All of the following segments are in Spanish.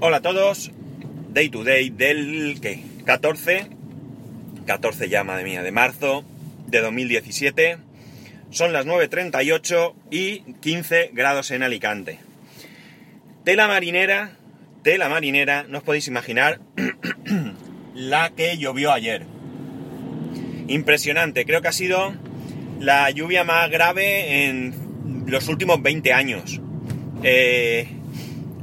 Hola a todos, Day to Day del ¿qué? 14, 14 ya, madre mía, de marzo de 2017. Son las 9.38 y 15 grados en Alicante. Tela marinera, tela marinera, no os podéis imaginar la que llovió ayer. Impresionante, creo que ha sido la lluvia más grave en los últimos 20 años. Eh,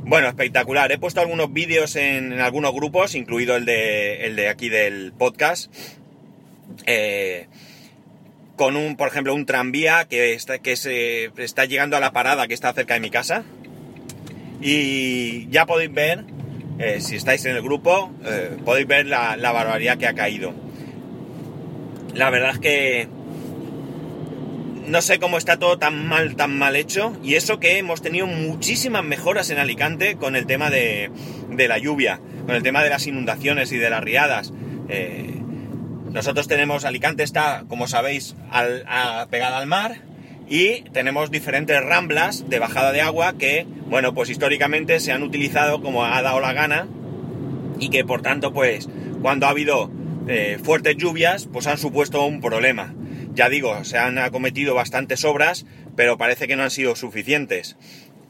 bueno, espectacular. He puesto algunos vídeos en, algunos grupos, incluido el de, el de aquí del podcast. Eh, con un, por ejemplo, un tranvía que está, que se está llegando a la parada que está cerca de mi casa. Y ya podéis ver, eh, si estáis en el grupo, eh, podéis ver la, la barbaridad que ha caído. La verdad es que no sé cómo está todo tan mal, tan mal hecho. Y eso que hemos tenido muchísimas mejoras en Alicante con el tema de, la lluvia, con el tema de las inundaciones y de las riadas. Eh, nosotros tenemos, Alicante está, como sabéis, pegada al mar y tenemos diferentes ramblas de bajada de agua que, bueno, pues históricamente se han utilizado como ha dado la gana y que por tanto, pues, cuando ha habido eh, fuertes lluvias, pues han supuesto un problema. Ya digo, se han acometido bastantes obras, pero parece que no han sido suficientes.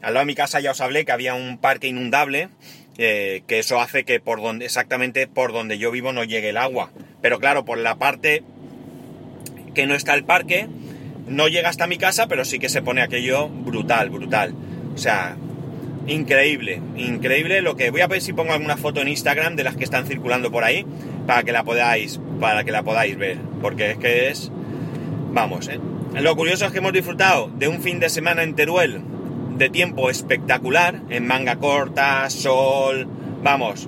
Al lado de mi casa ya os hablé que había un parque inundable, eh, que eso hace que por donde, exactamente por donde yo vivo no llegue el agua. Pero claro, por la parte que no está el parque, no llega hasta mi casa, pero sí que se pone aquello brutal, brutal. O sea, increíble, increíble lo que voy a ver si pongo alguna foto en Instagram de las que están circulando por ahí para que la podáis, para que la podáis ver, porque es que es vamos, ¿eh? Lo curioso es que hemos disfrutado de un fin de semana en Teruel de tiempo espectacular, en manga corta, sol, vamos,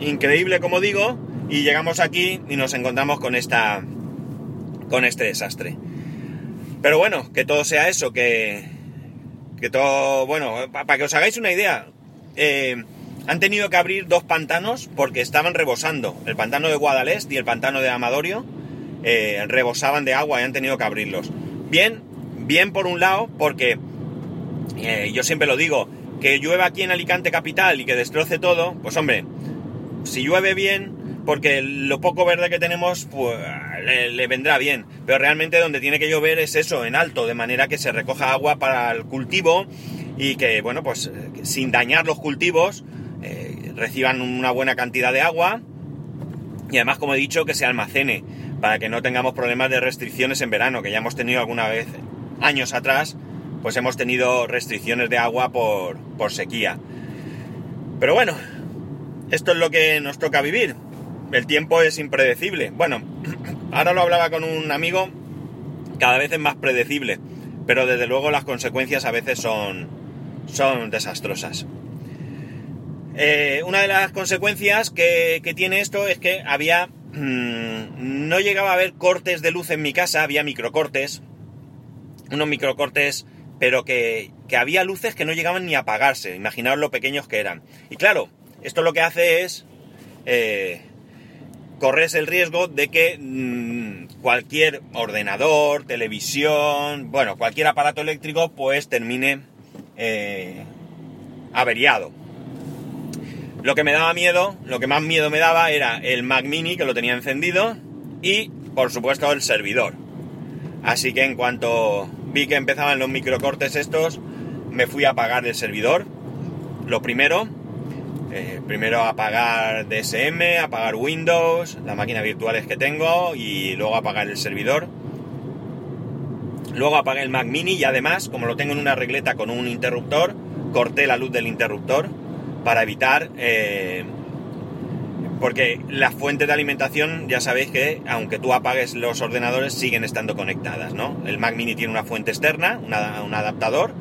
increíble como digo, y llegamos aquí y nos encontramos con esta, con este desastre. Pero bueno, que todo sea eso, que, que todo, bueno, para que os hagáis una idea, eh, han tenido que abrir dos pantanos porque estaban rebosando, el pantano de Guadalest y el pantano de Amadorio, eh, rebosaban de agua y han tenido que abrirlos. Bien, bien por un lado, porque eh, yo siempre lo digo, que llueva aquí en Alicante capital y que destroce todo, pues hombre, si llueve bien, porque lo poco verde que tenemos, pues le, vendrá bien. Pero realmente donde tiene que llover es eso, en alto, de manera que se recoja agua para el cultivo y que, bueno, pues sin dañar los cultivos, eh, reciban una buena cantidad de agua y además, como he dicho, que se almacene para que no tengamos problemas de restricciones en verano, que ya hemos tenido alguna vez años atrás, pues hemos tenido restricciones de agua por, por sequía. Pero bueno, esto es lo que nos toca vivir. El tiempo es impredecible. Bueno, ahora lo hablaba con un amigo, cada vez es más predecible, pero desde luego las consecuencias a veces son, son desastrosas. Eh, una de las consecuencias que, que tiene esto es que había Mm, no llegaba a haber cortes de luz en mi casa, había microcortes, unos microcortes, pero que, había luces que no llegaban ni a apagarse, imaginaos lo pequeños que eran. Y claro, esto lo que hace es eh, corres el riesgo de que mm, cualquier ordenador, televisión, bueno, cualquier aparato eléctrico, pues termine eh, averiado. Lo que me daba miedo, lo que más miedo me daba era el Mac Mini que lo tenía encendido y por supuesto el servidor. Así que en cuanto vi que empezaban los microcortes estos, me fui a apagar el servidor. Lo primero, eh, primero apagar DSM, apagar Windows, las máquinas virtuales que tengo y luego apagar el servidor. Luego apagué el Mac Mini y además, como lo tengo en una regleta con un interruptor, corté la luz del interruptor para evitar... Eh, porque las fuentes de alimentación, ya sabéis que aunque tú apagues los ordenadores, siguen estando conectadas, ¿no? El Mac Mini tiene una fuente externa, un adaptador,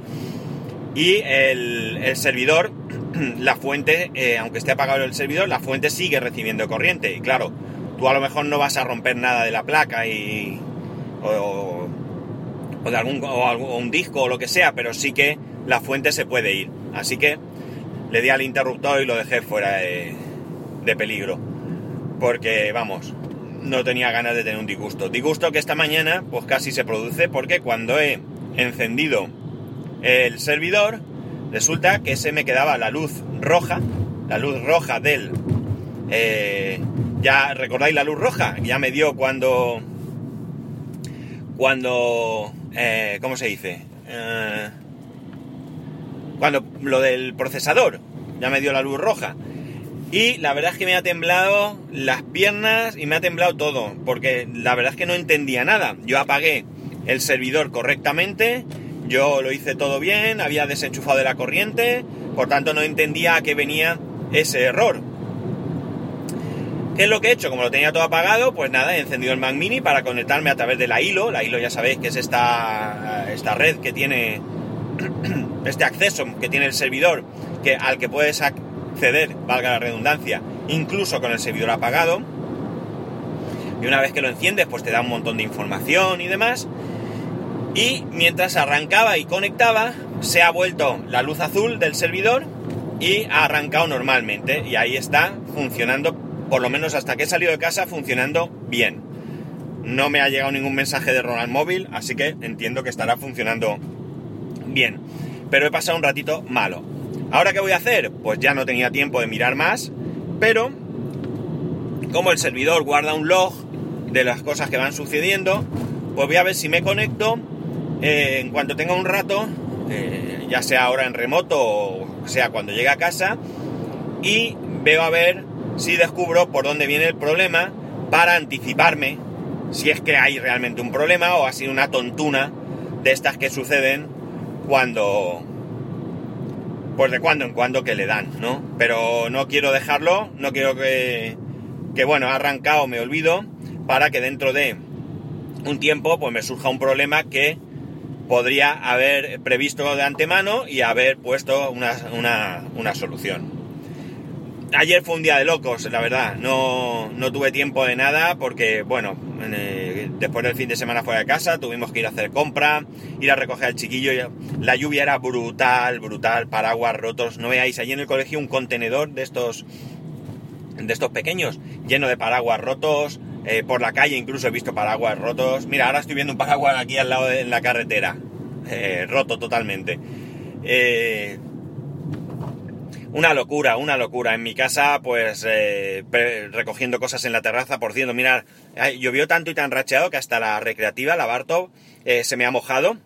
y el, servidor, la fuente, eh, aunque esté apagado el servidor, la fuente sigue recibiendo corriente. Y claro, tú a lo mejor no vas a romper nada de la placa y... o, de algún, o un disco o lo que sea, pero sí que la fuente se puede ir. Así que le di al interruptor y lo dejé fuera de, peligro. Porque, vamos, no tenía ganas de tener un disgusto. Disgusto que esta mañana, pues casi se produce porque cuando he encendido el servidor, resulta que se me quedaba la luz roja, la luz roja del... eh, ya recordáis la luz roja, ya me dio cuando... Cuando... eh, ¿Cómo se dice? Eh, cuando lo del procesador, ya me dio la luz roja. Y la verdad es que me ha temblado las piernas y me ha temblado todo, porque la verdad es que no entendía nada. Yo apagué el servidor correctamente, yo lo hice todo bien, había desenchufado de la corriente, por tanto no entendía a qué venía ese error. ¿Qué es lo que he hecho? Como lo tenía todo apagado, pues nada, he encendido el Mac Mini para conectarme a través de la hilo. La hilo ya sabéis que es esta, esta red que tiene este acceso que tiene el servidor, que, al que puedes acceder, valga la redundancia, incluso con el servidor apagado. Y una vez que lo enciendes, pues te da un montón de información y demás. Y mientras arrancaba y conectaba, se ha vuelto la luz azul del servidor y ha arrancado normalmente. Y ahí está funcionando, por lo menos hasta que he salido de casa, funcionando bien. No me ha llegado ningún mensaje de error al móvil, así que entiendo que estará funcionando bien. Pero he pasado un ratito malo. ¿Ahora qué voy a hacer? Pues ya no tenía tiempo de mirar más, pero como el servidor guarda un log de las cosas que van sucediendo, pues voy a ver si me conecto eh, en cuanto tenga un rato, eh, ya sea ahora en remoto o sea cuando llegue a casa, y veo a ver si descubro por dónde viene el problema para anticiparme si es que hay realmente un problema o ha sido una tontuna de estas que suceden cuando pues de cuando en cuando que le dan, ¿no? Pero no quiero dejarlo, no quiero que, que bueno, ha arrancado, me olvido, para que dentro de un tiempo pues me surja un problema que podría haber previsto de antemano y haber puesto una, una, una solución. Ayer fue un día de locos, la verdad. No, no tuve tiempo de nada porque, bueno, eh, después del fin de semana fuera de casa tuvimos que ir a hacer compra, ir a recoger al chiquillo. La lluvia era brutal, brutal, paraguas rotos. No veáis, allí en el colegio un contenedor de estos, de estos pequeños, lleno de paraguas rotos. Eh, por la calle incluso he visto paraguas rotos. Mira, ahora estoy viendo un paraguas aquí al lado de la carretera, eh, roto totalmente. Eh, una locura, una locura. En mi casa, pues eh, recogiendo cosas en la terraza, por cierto, mirad, llovió tanto y tan racheado que hasta la recreativa, la Bartov, eh, se me ha mojado.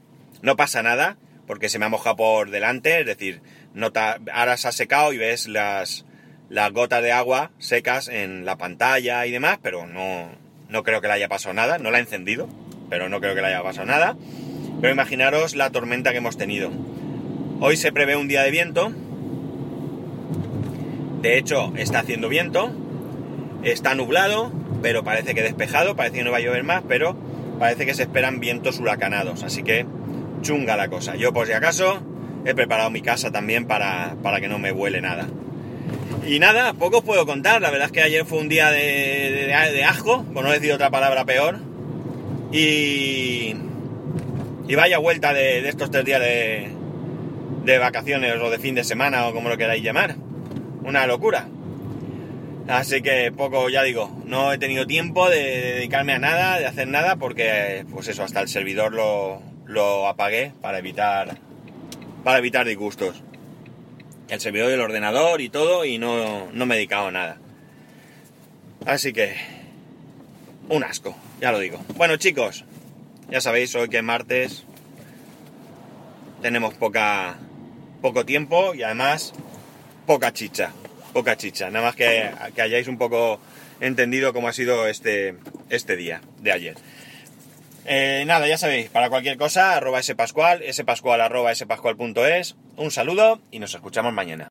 No pasa nada, porque se me ha mojado por delante, es decir, nota, ahora se ha secado y ves las, las gotas de agua secas en la pantalla y demás, pero no, no creo que le haya pasado nada. No la he encendido, pero no creo que le haya pasado nada. Pero imaginaros la tormenta que hemos tenido. Hoy se prevé un día de viento, de hecho, está haciendo viento, está nublado, pero parece que despejado, parece que no va a llover más, pero parece que se esperan vientos huracanados, así que chunga la cosa. Yo por si acaso he preparado mi casa también para, para que no me huele nada. Y nada, poco os puedo contar, la verdad es que ayer fue un día de, de, asco, por no decir otra palabra peor, y, y vaya vuelta de, de estos tres días de, de vacaciones o de fin de semana o como lo queráis llamar una locura. Así que poco, ya digo, no he tenido tiempo de dedicarme a nada, de hacer nada, porque pues eso, hasta el servidor lo, lo apagué para evitar, para evitar disgustos. El servidor del ordenador y todo, y no, no me he dedicado a nada. Así que, un asco, ya lo digo. Bueno chicos, ya sabéis, hoy que es martes tenemos poca, poco tiempo y además poca chicha, poca chicha. Nada más que, que hayáis un poco entendido cómo ha sido este, este día de ayer. Eh, nada, ya sabéis, para cualquier cosa, arroba spascual, spascual arroba spascual.es. Un saludo y nos escuchamos mañana.